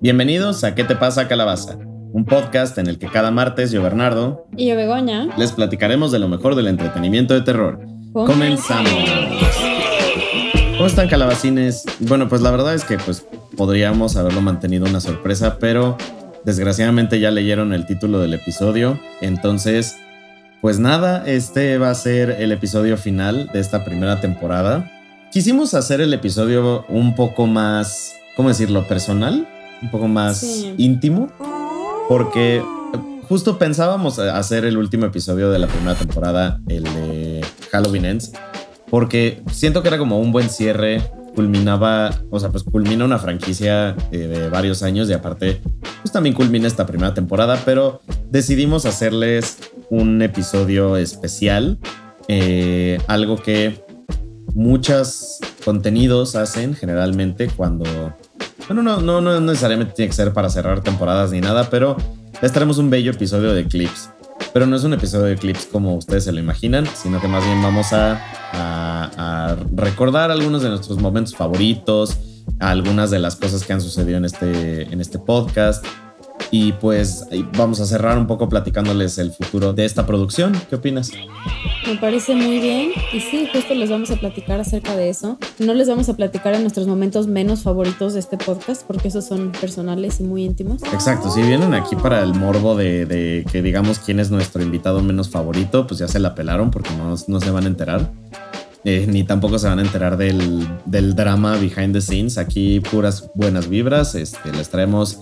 Bienvenidos a ¿Qué te pasa, Calabaza? Un podcast en el que cada martes yo, Bernardo, Y yo, Begoña. les platicaremos de lo mejor del entretenimiento de terror. Comenzamos. ¿Cómo están, calabacines? Bueno, pues la verdad es que pues podríamos haberlo mantenido una sorpresa, pero desgraciadamente ya leyeron el título del episodio. Entonces, pues nada, este va a ser el episodio final de esta primera temporada. Quisimos hacer el episodio un poco más, ¿cómo decirlo? Personal, un poco más Sí. íntimo, porque justo pensábamos hacer el último episodio de la primera temporada, el de Halloween Ends, porque siento que era como un buen cierre, culminaba, o sea, pues culmina una franquicia eh, de varios años y aparte, pues también culmina esta primera temporada, pero decidimos hacerles un episodio especial, eh, algo que muchos contenidos hacen generalmente cuando... Bueno, no, no, no necesariamente tiene que ser para cerrar temporadas ni nada, pero les traemos un bello episodio de clips. Pero no es un episodio de clips como ustedes se lo imaginan, sino que más bien vamos a, a- recordar algunos de nuestros momentos favoritos, algunas de las cosas que han sucedido en este, en este podcast. Y pues vamos a cerrar un poco platicándoles el futuro de esta producción. ¿Qué opinas? Me parece muy bien. Y sí, justo les vamos a platicar acerca de eso. No les vamos a platicar en nuestros momentos menos favoritos de este podcast, porque esos son personales y muy íntimos. Exacto, si vienen aquí para el morbo de, de que digamos quién es nuestro invitado menos favorito, pues ya se la pelaron porque no, no se van a enterar. Eh, ni tampoco se van a enterar del, del drama behind the scenes. Aquí puras buenas vibras. Este, les traemos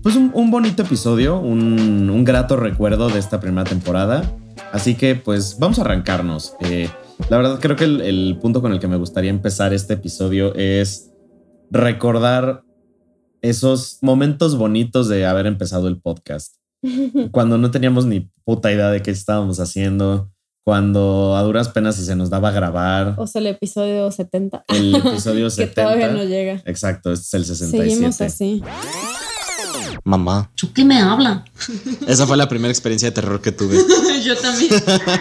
pues un, un bonito episodio, un, un grato recuerdo de esta primera temporada. Así que pues vamos a arrancarnos. Eh, la verdad creo que el, el punto con el que me gustaría empezar este episodio es recordar esos momentos bonitos de haber empezado el podcast. Cuando no teníamos ni puta idea de qué estábamos haciendo, cuando a duras penas se nos daba a grabar O sea, el episodio 70. el episodio que 70. todavía no llega. Exacto, este es el 67. Seguimos así. Mamá. Chucky me habla. Esa fue la primera experiencia de terror que tuve. Yo también.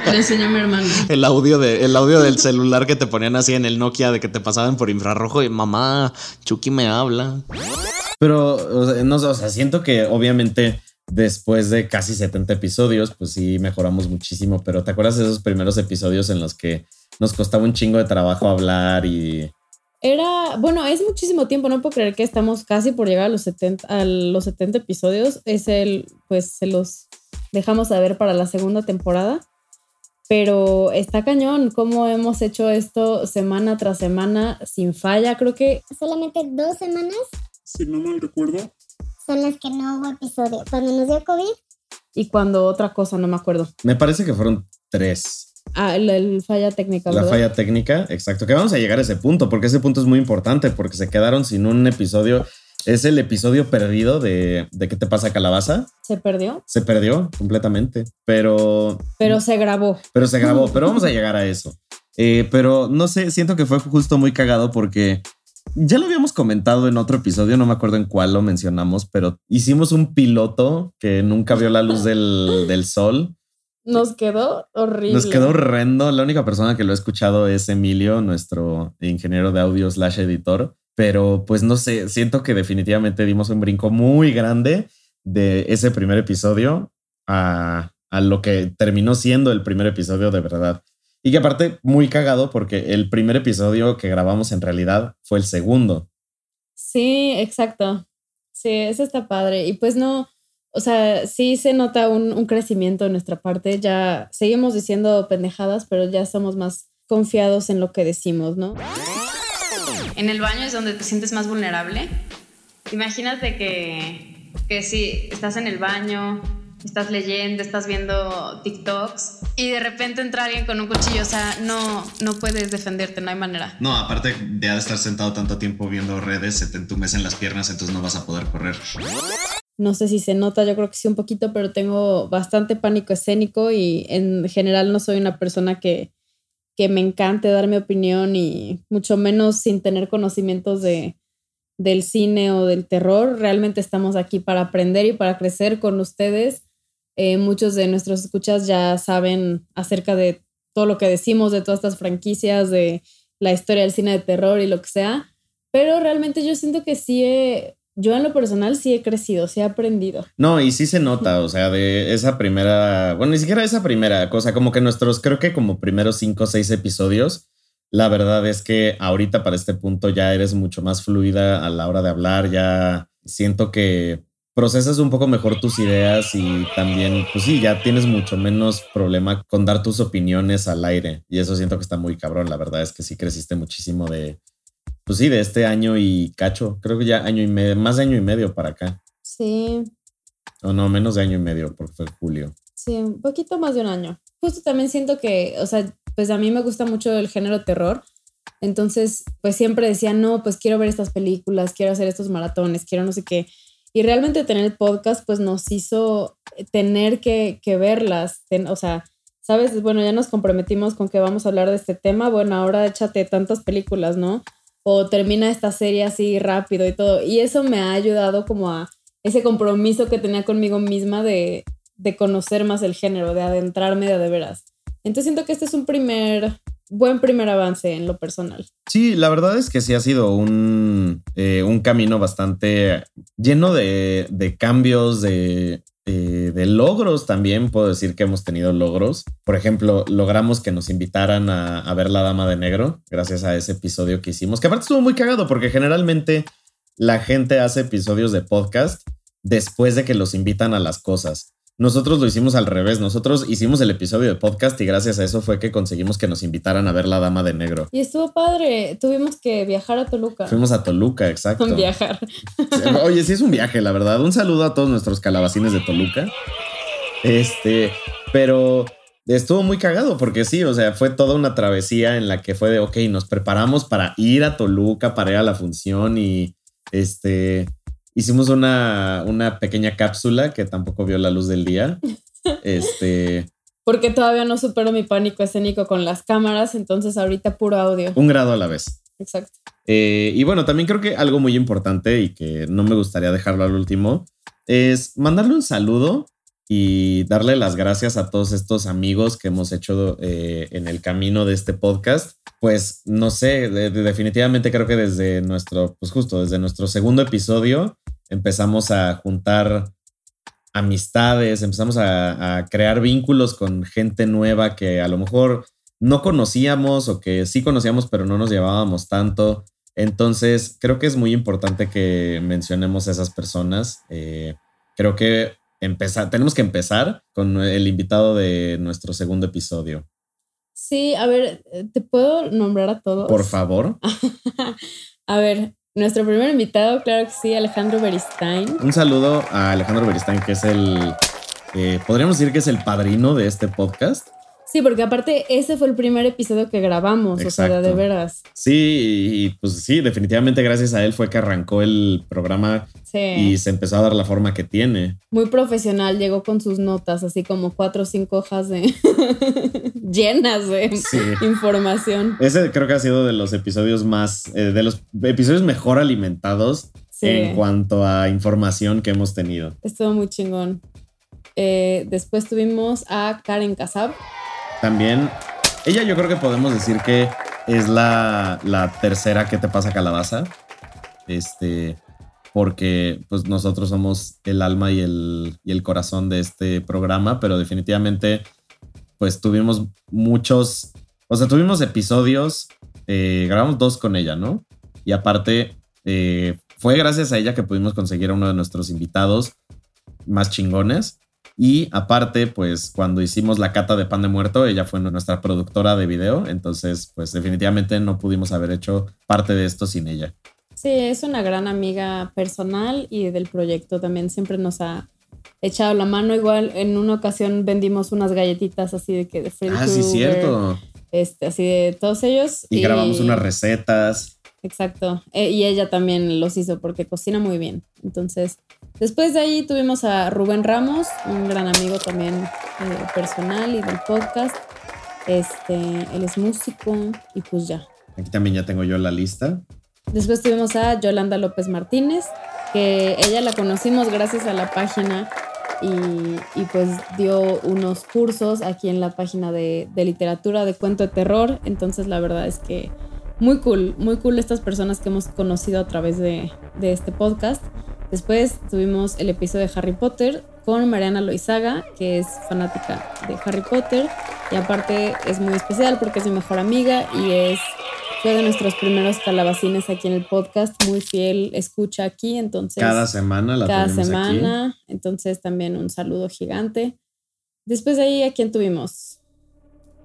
Le enseñé a mi hermano. El audio, de, el audio del celular que te ponían así en el Nokia de que te pasaban por infrarrojo y mamá, Chucky me habla. Pero, o sea, no sé, o sea, siento que obviamente después de casi 70 episodios, pues sí mejoramos muchísimo. Pero ¿te acuerdas de esos primeros episodios en los que nos costaba un chingo de trabajo hablar y Era, bueno, es muchísimo tiempo, no puedo creer que estamos casi por llegar a los 70, a los 70 episodios. Es el, pues se los dejamos saber para la segunda temporada. Pero está cañón cómo hemos hecho esto semana tras semana sin falla. Creo que solamente dos semanas si no mal recuerdo. Son las que no hubo episodio. Cuando nos dio COVID, y cuando otra cosa, no me acuerdo. me parece que fueron tres. Ah, el, el falla técnica, La ¿verdad? falla técnica, exacto, que vamos a llegar a ese punto, porque ese punto es muy importante, porque se quedaron sin un episodio. Es el episodio perdido de, de ¿Qué te pasa, calabaza? Se perdió, Se perdió completamente, pero pero se grabó. pero se grabó, pero vamos a llegar a eso. Eh, pero no sé, siento que fue justo muy cagado porque ya lo habíamos comentado en otro episodio, no me acuerdo en cuál lo mencionamos, pero hicimos un piloto que nunca vio la luz del, del sol. Nos quedó horrible. Nos quedó horrendo. La única persona que lo ha escuchado es Emilio, nuestro ingeniero de audio slash editor. Pero pues no sé, siento que definitivamente dimos un brinco muy grande de ese primer episodio a, a lo que terminó siendo el primer episodio de verdad. Y que aparte muy cagado porque el primer episodio que grabamos en realidad fue el segundo. Sí, exacto. Sí, eso está padre. Y pues no, o sea, sí se nota un, un crecimiento en nuestra parte. Ya seguimos diciendo pendejadas, pero ya somos más confiados en lo que decimos, ¿no? En el baño es donde te sientes más vulnerable. Imagínate que, que si estás en el baño, estás leyendo, estás viendo TikToks y de repente entra alguien con un cuchillo, o sea, no, no puedes defenderte, no hay manera. No, aparte de estar sentado tanto tiempo viendo redes, se te entumecen las piernas, entonces no vas a poder correr. No sé si se nota, yo creo que sí un poquito, pero tengo bastante pánico escénico y en general no soy una persona que, que me encante dar mi opinión y mucho menos sin tener conocimientos de, del cine o del terror. Realmente estamos aquí para aprender y para crecer con ustedes. Eh, muchos de nuestros escuchas ya saben acerca de todo lo que decimos de todas estas franquicias, de la historia del cine de terror y lo que sea. Pero realmente yo siento que sí he, yo en lo personal sí he crecido, sí he aprendido. No, y sí se nota, o sea, de esa primera, bueno, ni siquiera esa primera cosa, como que nuestros, creo que como primeros cinco o seis episodios, la verdad es que ahorita para este punto ya eres mucho más fluida a la hora de hablar, ya siento que procesas un poco mejor tus ideas y también, pues sí, ya tienes mucho menos problema con dar tus opiniones al aire. Y eso siento que está muy cabrón. La verdad es que sí creciste muchísimo de, pues sí, de este año y cacho. Creo que ya año y medio, más de año y medio para acá. Sí, O no, menos de año y medio, porque fue julio. sí, un poquito más de un año. Justo también siento que, o sea, pues a mí me gusta mucho el género terror. Entonces, pues siempre decía, no, pues quiero ver estas películas, quiero hacer estos maratones, quiero no sé qué. Y realmente tener podcast, pues nos hizo tener que, que verlas. Ten- o sea, ¿sabes? Bueno, ya nos comprometimos con que vamos a hablar de este tema. Bueno, ahora échate tantas películas, ¿no? O termina esta serie así rápido y todo. Y eso me ha ayudado como a ese compromiso que tenía conmigo misma de, de conocer más el género, de adentrarme de, de veras. Entonces siento que este es un primer, buen primer avance en lo personal. Sí, la verdad es que sí ha sido un, eh, un camino bastante lleno de, de cambios, de, de logros también. Puedo decir que hemos tenido logros. Por ejemplo, logramos que nos invitaran a, a ver La Dama de Negro gracias a ese episodio que hicimos, que aparte estuvo muy cagado porque generalmente la gente hace episodios de podcast después de que los invitan a las cosas. Nosotros lo hicimos al revés. Nosotros hicimos el episodio de podcast y gracias a eso fue que conseguimos que nos invitaran a ver La Dama de Negro. Y estuvo padre. Tuvimos que viajar a Toluca. Fuimos a Toluca, exacto. Con viajar. Oye, sí es un viaje, la verdad. Un saludo a todos nuestros calabacines de Toluca. Este, pero estuvo muy cagado porque sí, o sea, fue toda una travesía en la que fue de, ok, nos preparamos para ir a Toluca, para ir a la función y este, hicimos una, una pequeña cápsula que tampoco vio la luz del día. Este, Porque todavía no supero mi pánico escénico con las cámaras, entonces ahorita puro audio. un grado a la vez. Exacto. Eh, y bueno, también creo que algo muy importante y que no me gustaría dejarlo al último es mandarle un saludo y darle las gracias a todos estos amigos que hemos hecho eh, en el camino de este podcast. Pues no sé, de- de- definitivamente creo que desde nuestro, pues justo desde nuestro segundo episodio empezamos a juntar amistades, empezamos a, a crear vínculos con gente nueva que a lo mejor no conocíamos o que sí conocíamos pero no nos llevábamos tanto. Entonces, creo que es muy importante que mencionemos a esas personas. Eh, creo que empezar, tenemos que empezar con el invitado de nuestro segundo episodio. Sí, a ver, ¿te puedo nombrar a todos? Por favor, a ver, nuestro primer invitado, claro que sí, Alejandro Beristain. un saludo a Alejandro Beristain, que es el, eh, podríamos decir que es el padrino de este podcast. Sí, porque aparte ese fue el primer episodio que grabamos, o sea, de, veras. Sí, y pues sí, definitivamente gracias a él fue que arrancó el programa Sí. y se empezó a dar la forma que tiene. Muy profesional, llegó con sus notas, así como cuatro o cinco hojas de llenas de Sí. información. Ese creo que ha sido de los episodios más, eh, de los episodios mejor alimentados Sí. en cuanto a información que hemos tenido. Estuvo muy chingón. Eh, después tuvimos a Karen Casab. También, ella yo creo que podemos decir que es la, la tercera que te pasa calabaza. Este, porque pues nosotros somos el alma y el, y el corazón de este programa, pero definitivamente pues tuvimos muchos, o sea, tuvimos episodios, eh, grabamos dos con ella, ¿no? Y aparte, eh, fue gracias a ella que pudimos conseguir a uno de nuestros invitados más chingones. Y aparte, pues cuando hicimos la cata de pan de muerto, ella fue nuestra productora de video. Entonces, pues definitivamente no pudimos haber hecho parte de esto sin ella. Sí, es una gran amiga personal y del proyecto también siempre nos ha echado la mano. Igual en una ocasión vendimos unas galletitas así de que de Freddy Ah, sí, cierto. Este, así de todos ellos. Y grabamos unas recetas. Exacto. Eh, y ella también los hizo porque cocina muy bien. Entonces, después de ahí tuvimos a Rubén Ramos, un gran amigo también eh, personal y del podcast. Este, él es músico y pues ya. Aquí también ya tengo yo la lista. Después tuvimos a Yolanda López Martínez, que ella la conocimos gracias a la página y, y, pues dio unos cursos aquí en la página de, de, literatura de cuento de terror. Entonces la verdad es que muy cool, muy cool estas personas que hemos conocido a través de, de este podcast. Después tuvimos el episodio de Harry Potter con Mariana Loizaga, que es fanática de Harry Potter y aparte es muy especial porque es mi mejor amiga y es fue de nuestros primeros calabacines aquí en el podcast, muy fiel, escucha aquí, entonces... Cada semana la Cada semana, aquí. entonces también un saludo gigante. Después de ahí, ¿a quién tuvimos?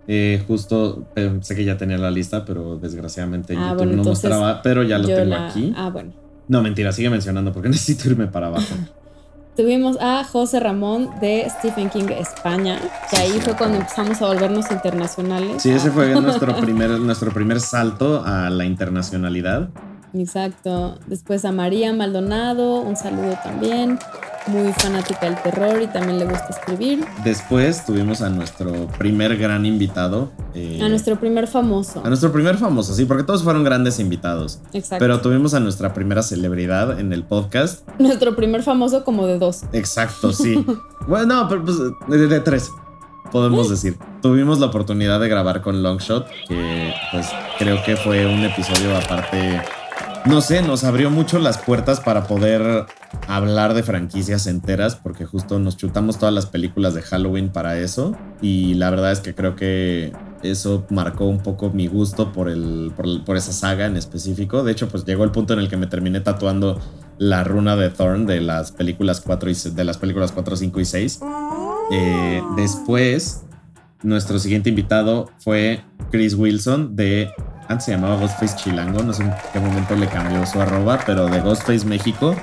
Eh, justo, eh, sé que ya tenía la lista, pero desgraciadamente ah, YouTube no mostraba, pero ya lo tengo la, aquí. Ah, bueno. No, mentira, sigue mencionando porque necesito irme para abajo. Tuvimos a José Ramón de Stephen King España, que ahí fue cuando empezamos a volvernos internacionales. Sí, ese fue nuestro primer, nuestro primer salto a la internacionalidad. Exacto. Después a María Maldonado, un saludo también. Muy fanática del terror y también le gusta escribir. Después tuvimos a nuestro primer gran invitado. Eh, a nuestro primer famoso. A nuestro primer famoso, sí, porque todos fueron grandes invitados. Exacto. Pero tuvimos a nuestra primera celebridad en el podcast. Nuestro primer famoso como de dos. Exacto, sí. bueno, no, pero pues de, de tres podemos decir. Tuvimos la oportunidad de grabar con Longshot, que pues creo que fue un episodio aparte no sé, nos abrió mucho las puertas para poder hablar de franquicias enteras, porque justo nos chutamos todas las películas de Halloween para eso. Y la verdad es que creo que eso marcó un poco mi gusto por, el, por, esa saga en específico. De hecho, pues llegó el punto en el que me terminé tatuando la runa de Thorn de las películas 4, y, de las películas 4 5 y 6. Eh, después, nuestro siguiente invitado fue Chris Wilson de antes se llamaba Ghostface Chilango, no sé en qué momento le cambió su arroba, pero de Ghostface México,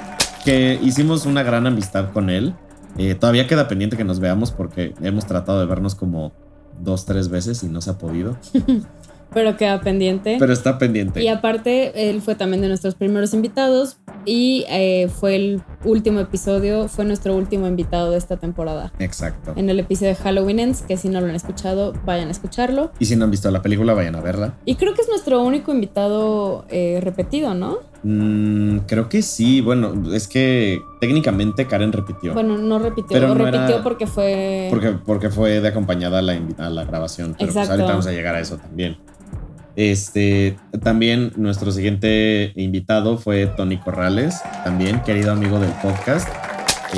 que hicimos una gran amistad con él. Eh, todavía queda pendiente que nos veamos porque hemos tratado de vernos como dos, tres veces y no se ha podido. pero queda pendiente. Pero está pendiente. Y aparte, él fue también de nuestros primeros invitados y eh, fue el último episodio, fue nuestro último invitado de esta temporada. Exacto. En el episodio de Halloween Ends, que si no lo han escuchado, vayan a escucharlo. Y si no han visto la película, vayan a verla. Y creo que es nuestro único invitado eh, repetido, ¿no? Mm, creo que sí. Bueno, es que técnicamente Karen repitió. Bueno, no repitió, pero no repitió porque fue. Porque, porque fue de acompañada a la, a la grabación. Pero pues ahorita vamos a llegar a eso también. Este, también nuestro siguiente invitado fue Tony Corrales, también querido amigo del podcast,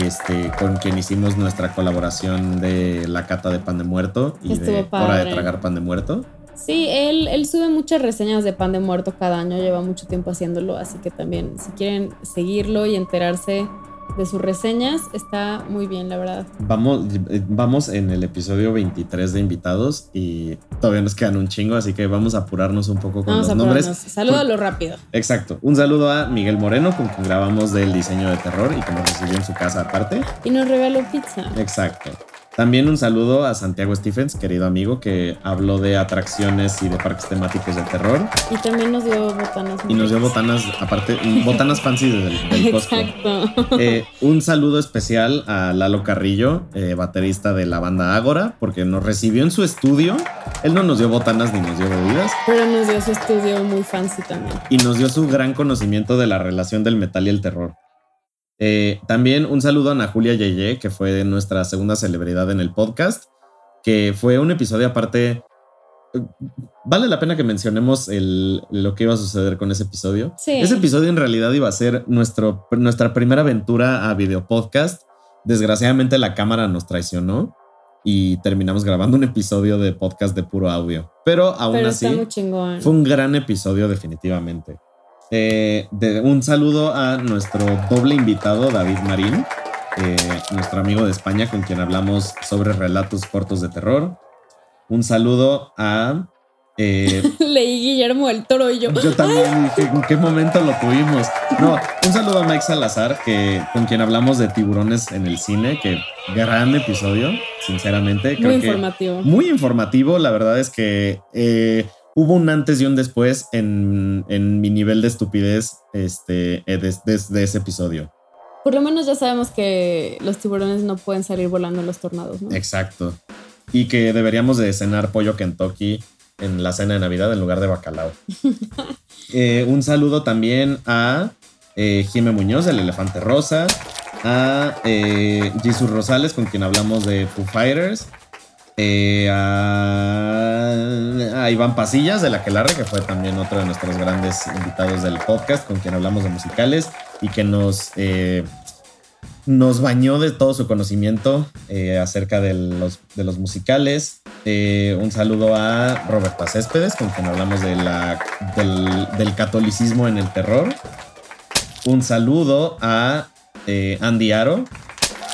este, con quien hicimos nuestra colaboración de la cata de pan de muerto y de hora de tragar pan de muerto. Sí, él, él sube muchas reseñas de pan de muerto cada año, lleva mucho tiempo haciéndolo, así que también si quieren seguirlo y enterarse de sus reseñas. Está muy bien, la verdad. Vamos, vamos en el episodio 23 de invitados y todavía nos quedan un chingo, así que vamos a apurarnos un poco con los nombres. Salúdalo rápido. Exacto. Un saludo a Miguel Moreno, con quien grabamos del diseño de terror y que nos recibió en su casa aparte. Y nos regaló pizza. Exacto. También un saludo a Santiago Stephens, querido amigo, que habló de atracciones y de parques temáticos de terror. Y también nos dio botanas. Y nos dio botanas, aparte, botanas fancy del, del Costco. Exacto. Eh, un saludo especial a Lalo Carrillo, eh, baterista de la banda Ágora, porque nos recibió en su estudio. Él no nos dio botanas ni nos dio bebidas. Pero nos dio su estudio muy fancy también. Y nos dio su gran conocimiento de la relación del metal y el terror. Eh, también un saludo a Ana Julia Yeye, que fue nuestra segunda celebridad en el podcast, que fue un episodio aparte. Vale la pena que mencionemos lo que iba a suceder con ese episodio. Ese episodio en realidad iba a ser nuestro, nuestra primera aventura a video podcast. Desgraciadamente la cámara nos traicionó y terminamos grabando un episodio de podcast de puro audio. Pero aún así fue un gran episodio definitivamente. Eh, de, un saludo a nuestro doble invitado, David Marín, eh, nuestro amigo de España, con quien hablamos sobre relatos cortos de terror. Un saludo a. Eh, Leí Guillermo el Toro y yo. Yo también dije, ¿en qué momento lo tuvimos? No, un saludo a Mike Salazar, que, con quien hablamos de tiburones en el cine, que gran episodio, sinceramente. muy informativo. Muy informativo, la verdad es que hubo un antes y un después en, mi nivel de estupidez este, eh, de, ese episodio. Por lo menos ya sabemos que los tiburones no pueden salir volando en los tornados, ¿no? Exacto. Y que deberíamos de cenar pollo Kentucky en la cena de Navidad en lugar de bacalao. Eh, un saludo también a eh, Jime Muñoz, el elefante rosa. a eh, Jesus Rosales, con quien hablamos de Foo Fighters. Eh, a, Iván Pasillas de La Quelarre, que fue también otro de nuestros grandes invitados del podcast, con quien hablamos de musicales y que nos, eh, nos bañó de todo su conocimiento eh, acerca de los, de los musicales. Un saludo a Roberta Céspedes, con quien hablamos de la, del, catolicismo en el terror. Un saludo a Andy Aro.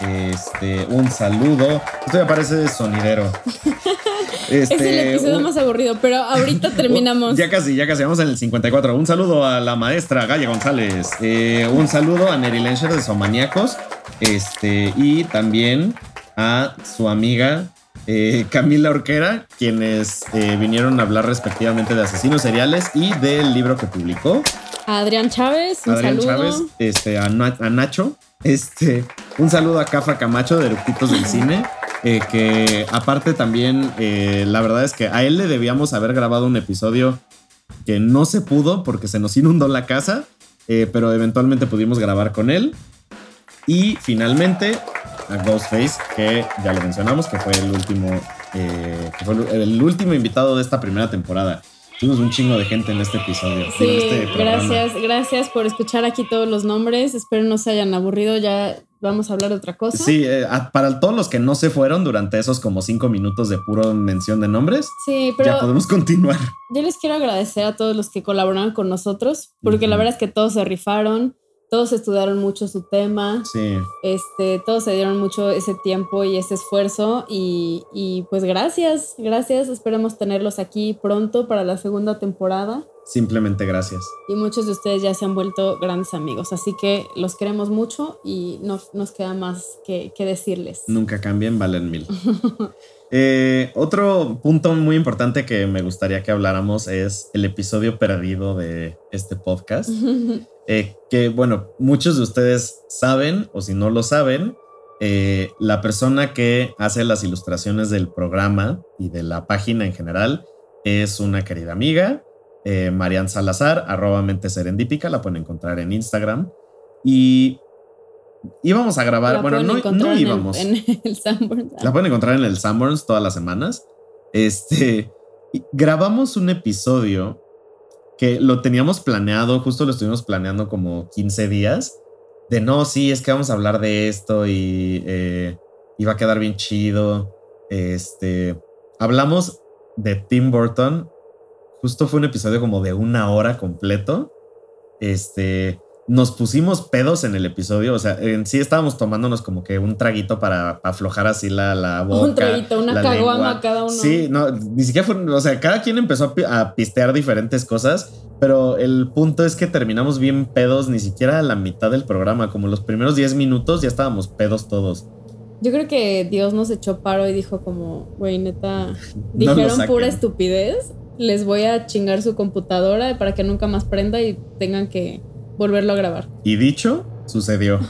Este, un saludo. Esto me parece sonidero. es el Este, episodio un- más aburrido, pero ahorita terminamos. ya casi, ya casi, vamos en el 54. Un saludo a la maestra Gaya González. Eh, un saludo a Neri Lensher de Somaníacos. Este, y también a su amiga eh, Camila Orquera, quienes eh, vinieron a hablar respectivamente de asesinos seriales y del libro que publicó. A Adrián Chávez, un Adrián saludo. Chávez, este, a, Na- a Nacho. Este, un saludo a Cafa Camacho de Eructitos del Cine. eh, que aparte también, eh, la verdad es que a él le debíamos haber grabado un episodio que no se pudo porque se nos inundó la casa, eh, pero eventualmente pudimos grabar con él. Y finalmente a Ghostface, que ya lo mencionamos, que fue el último, eh, que fue el último invitado de esta primera temporada. Tuvimos un chingo de gente en este episodio. Sí, en este gracias, gracias por escuchar aquí todos los nombres. Espero no se hayan aburrido. Ya vamos a hablar de otra cosa. Sí, eh, para todos los que no se fueron durante esos como cinco minutos de puro mención de nombres, Sí, ya pero podemos continuar. yo les quiero agradecer a todos los que colaboraron con nosotros, porque la verdad es que todos se rifaron, todos estudiaron mucho su tema, Sí, este, todos se dieron mucho ese tiempo y ese esfuerzo y, y pues gracias, gracias. Esperemos tenerlos aquí pronto para la segunda temporada. simplemente gracias. Y muchos de ustedes ya se han vuelto grandes amigos, así que los queremos mucho y no nos queda más que, que decirles. Nunca cambien, valen mil. Eh, otro punto muy importante que me gustaría que habláramos es el episodio perdido de este podcast. Eh, que bueno, muchos de ustedes saben, o si no lo saben, eh, la persona que hace las ilustraciones del programa y de la página en general es una querida amiga, Marian Salazar, arroba mente serendípica, la pueden encontrar en Instagram. Y íbamos a grabar, La bueno, no, no en el- íbamos. En el, Sanborns. La pueden encontrar en el Sanborns todas las semanas. Este, grabamos un episodio que lo teníamos planeado, justo lo estuvimos planeando como 15 días, de no, sí, es que vamos a hablar de esto y eh, iba a quedar bien chido. Este, hablamos de Tim Burton, justo fue un episodio como de una hora completo. Este, nos pusimos pedos en el episodio, o sea, en sí estábamos tomándonos como que un traguito para, para aflojar así la, la boca. Un traguito, una caguama cada uno. Sí, no, ni siquiera fue, o sea, cada quien empezó a, pi- a pistear diferentes cosas, pero el punto es que terminamos bien pedos, ni siquiera a la mitad del programa, como los primeros 10 minutos ya estábamos pedos todos. Yo creo que Dios nos echó paro y dijo como, güey, neta, dijeron pura estupidez, les voy a chingar su computadora para que nunca más prenda y tengan que volverlo a grabar. Y dicho, sucedió.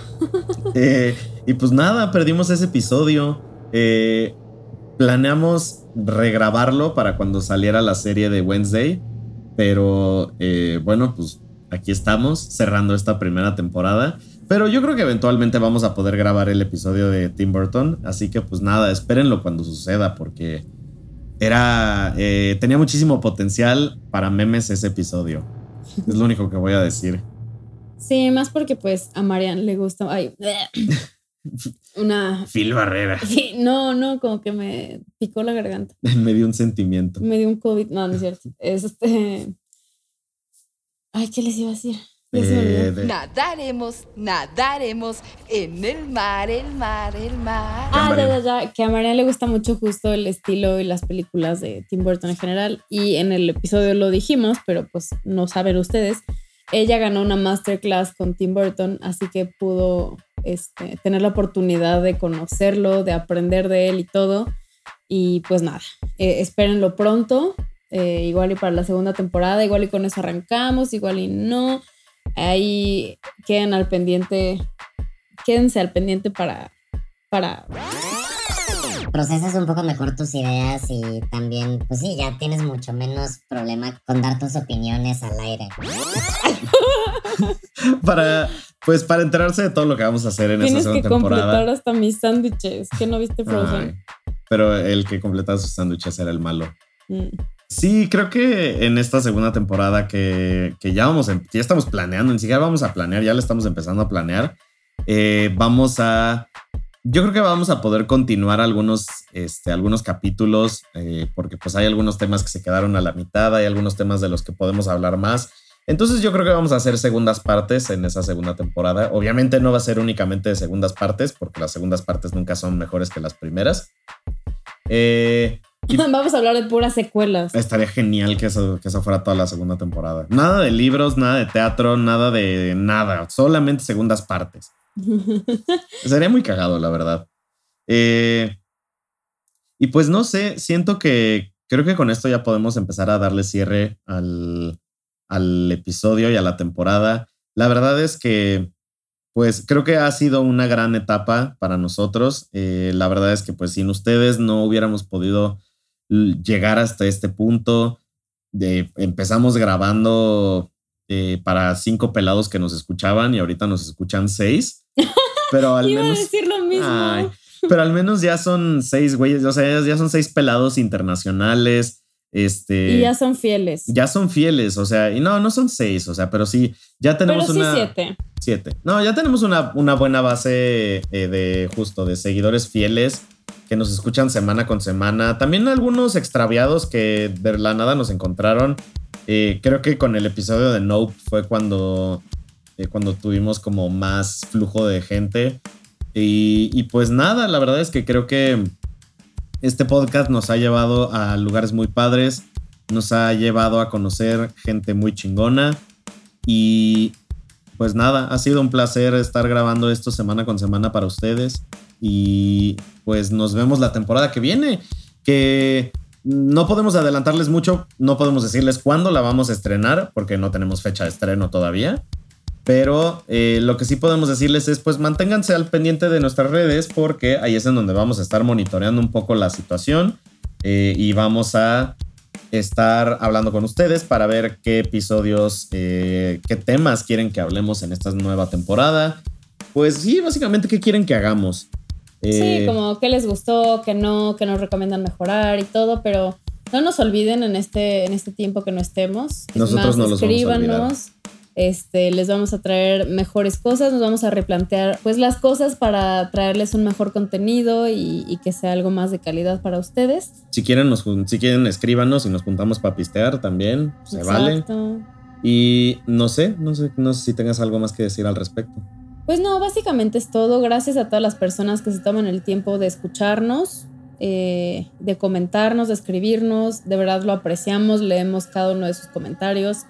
Eh, y pues nada, perdimos ese episodio. Eh, planeamos regrabarlo para cuando saliera la serie de Wednesday. Pero eh, bueno, pues aquí estamos cerrando esta primera temporada. Pero yo creo que eventualmente vamos a poder grabar el episodio de Tim Burton. Así que pues nada, espérenlo cuando suceda porque era... eh, tenía muchísimo potencial para memes ese episodio. Es lo único que voy a decir. Sí, más porque pues a Marian le gusta, ay, una... Phil Barrera. Sí, no, no, como que me picó la garganta. Me dio un sentimiento. Me dio un COVID, no, no es cierto. Es este... Ay, ¿qué les iba a decir? Eh, de- Nadaremos, nadaremos en el mar, el mar, el mar. Ah, ya, ya, ya, que a Marian le gusta mucho justo el estilo y las películas de Tim Burton en general. Y en el episodio lo dijimos, pero pues no saben ustedes. Ella ganó una masterclass con Tim Burton, así que pudo este, tener la oportunidad de conocerlo, de aprender de él y todo. Y pues nada, eh, espérenlo pronto. eh, igual y para la segunda temporada, igual y con eso arrancamos, igual y no. Ahí queden al pendiente, quédense al pendiente para, para procesas un poco mejor tus ideas y también, pues sí, ya tienes mucho menos problema con dar tus opiniones al aire. para, pues, para enterarse de todo lo que vamos a hacer en Tienes esta que segunda completar temporada. hasta mis sándwiches. ¿Qué no viste Frozen? Ay, pero el que completaba sus sándwiches era el malo. Mm. Sí, creo que en esta segunda temporada que, que ya vamos, ya estamos planeando, ni siquiera vamos a planear, ya le estamos empezando a planear. eh, vamos a, yo creo que vamos a poder continuar algunos, este, algunos capítulos, eh, porque pues hay algunos temas que se quedaron a la mitad, hay algunos temas de los que podemos hablar más. Entonces yo creo que vamos a hacer segundas partes en esa segunda temporada. Obviamente no va a ser únicamente de segundas partes, porque las segundas partes nunca son mejores que las primeras. Eh, Y- Vamos a hablar de puras secuelas. Estaría genial que eso, que eso fuera toda la segunda temporada. Nada de libros, nada de teatro, nada de nada. Solamente segundas partes. Sería muy cagado, la verdad. Eh, y pues no sé, siento que creo que con esto ya podemos empezar a darle cierre al, al episodio y a la temporada. La verdad es que, pues creo que ha sido una gran etapa para nosotros. Eh, la verdad es que pues sin ustedes no hubiéramos podido l- llegar hasta este punto. De, empezamos grabando eh, para cinco pelados que nos escuchaban y ahorita nos escuchan seis. Pero al Iba a menos... decir lo mismo. Ay, pero al menos ya son seis güeyes, o sea, ya son seis pelados internacionales. Este. y ya son fieles. ya son fieles, o sea, y no, no son seis, o sea, pero sí, ya tenemos Pero sí una. siete. Siete. No, ya tenemos una, una buena base eh, de justo de seguidores fieles que nos escuchan semana con semana. También algunos extraviados que de la nada nos encontraron. Eh, creo que con el episodio de Nope fue cuando, eh, cuando tuvimos como más flujo de gente. Y, y pues nada, la verdad es que creo que este podcast nos ha llevado a lugares muy padres, nos ha llevado a conocer gente muy chingona y pues nada, ha sido un placer estar grabando esto semana con semana para ustedes y pues nos vemos la temporada que viene, que no podemos adelantarles mucho, no podemos decirles cuándo la vamos a estrenar porque no tenemos fecha de estreno todavía. Pero eh, lo que sí podemos decirles es, pues manténganse al pendiente de nuestras redes porque ahí es en donde vamos a estar monitoreando un poco la situación eh, y vamos a estar hablando con ustedes para ver qué episodios, eh, qué temas quieren que hablemos en esta nueva temporada. Pues sí, básicamente qué quieren que hagamos. Eh, Sí, como qué les gustó, qué no, qué nos recomiendan mejorar y todo, pero no nos olviden en este, en este tiempo que no estemos. Es Nosotros no los vamos a escríbanos, Este, les vamos a traer mejores cosas, nos vamos a replantear pues las cosas para traerles un mejor contenido y, y que sea algo más de calidad para ustedes. Si quieren, nos, si quieren, escríbanos y nos juntamos para pistear también. Se vale. Y no sé, no sé, no sé si tengas algo más que decir al respecto. Pues no, básicamente es todo. Gracias a todas las personas que se toman el tiempo de escucharnos, eh, de comentarnos, de escribirnos. De verdad lo apreciamos, leemos cada uno de sus comentarios.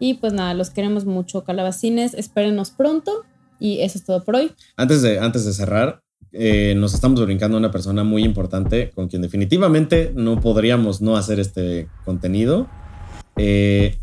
Y pues nada, los queremos mucho, calabacines. Espérenos pronto. Y eso es todo por hoy. Antes de, antes de cerrar, eh, nos estamos brincando a una persona muy importante con quien definitivamente no podríamos no hacer este contenido. Eh,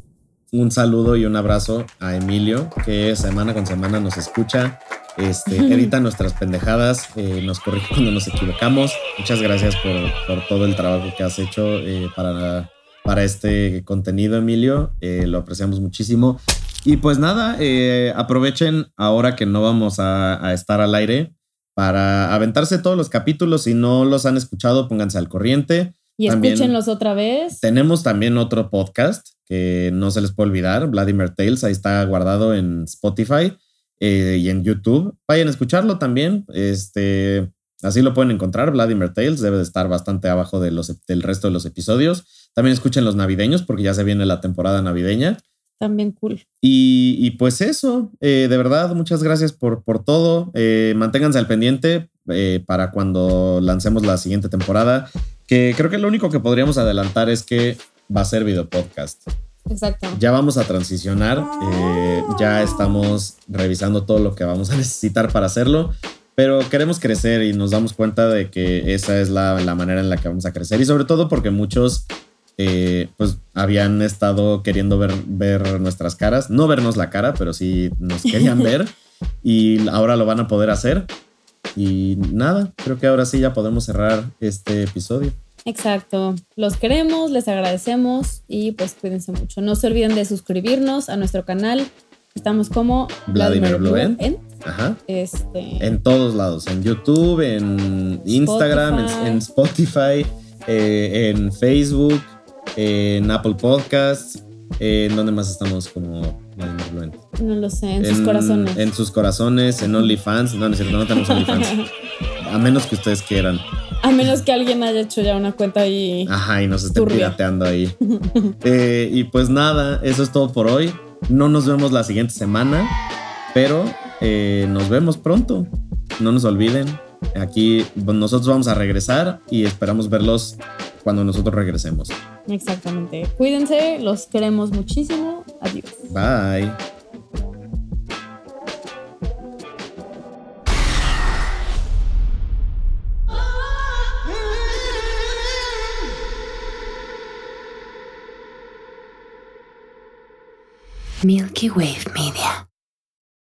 un saludo y un abrazo a Emilio, que semana con semana nos escucha, este, edita nuestras pendejadas, eh, nos corrige cuando nos equivocamos. Muchas gracias por, por todo el trabajo que has hecho eh, para, para este contenido, Emilio. Eh, lo apreciamos muchísimo. Y pues nada, eh, aprovechen ahora que no vamos a, a estar al aire para aventarse todos los capítulos. Si no los han escuchado, pónganse al corriente. Y También- escúchenlos otra vez. Tenemos también otro podcast que no se les puede olvidar, Vladimir Tales, ahí está guardado en Spotify eh, y en YouTube. Vayan a escucharlo también. Este, así lo pueden encontrar. Vladimir Tales debe de estar bastante abajo de los, del resto de los episodios. También escuchen los navideños porque ya se viene la temporada navideña. También cool. Y, y pues eso, eh, de verdad, muchas gracias por, por todo. Eh, manténganse al pendiente eh, para cuando lancemos la siguiente temporada. Que creo que lo único que podríamos adelantar es que va a ser video podcast. Exacto. Ya vamos a transicionar, eh, ya estamos revisando todo lo que vamos a necesitar para hacerlo, pero queremos crecer y nos damos cuenta de que esa es la, la manera en la que vamos a crecer y sobre todo porque muchos eh, pues habían estado queriendo ver, ver nuestras caras, no vernos la cara, pero sí nos querían ver y ahora lo van a poder hacer. y nada, creo que ahora sí ya podemos cerrar este episodio. Exacto. Los queremos, les agradecemos y pues cuídense mucho. No se olviden de suscribirnos a nuestro canal. Estamos como Vladimir. Ajá. Este, En todos lados, en YouTube, en Instagram, en, Spotify. en Spotify, eh, en Facebook, en Apple Podcasts. ¿En dónde más estamos como no lo sé, en sus corazones. En sus corazones, en OnlyFans. No, no es cierto, no tenemos OnlyFans. A menos que ustedes quieran. A menos que alguien haya hecho ya una cuenta ahí. Ajá, y nos Turbia. pirateando ahí. Eh, y pues nada, eso es todo por hoy. No nos vemos la siguiente semana, pero eh, nos vemos pronto. No nos olviden. Aquí bueno, nosotros vamos a regresar y esperamos verlos cuando nosotros regresemos. Exactamente. Cuídense, los queremos muchísimo. Adiós. Bye. Milky Wave Media.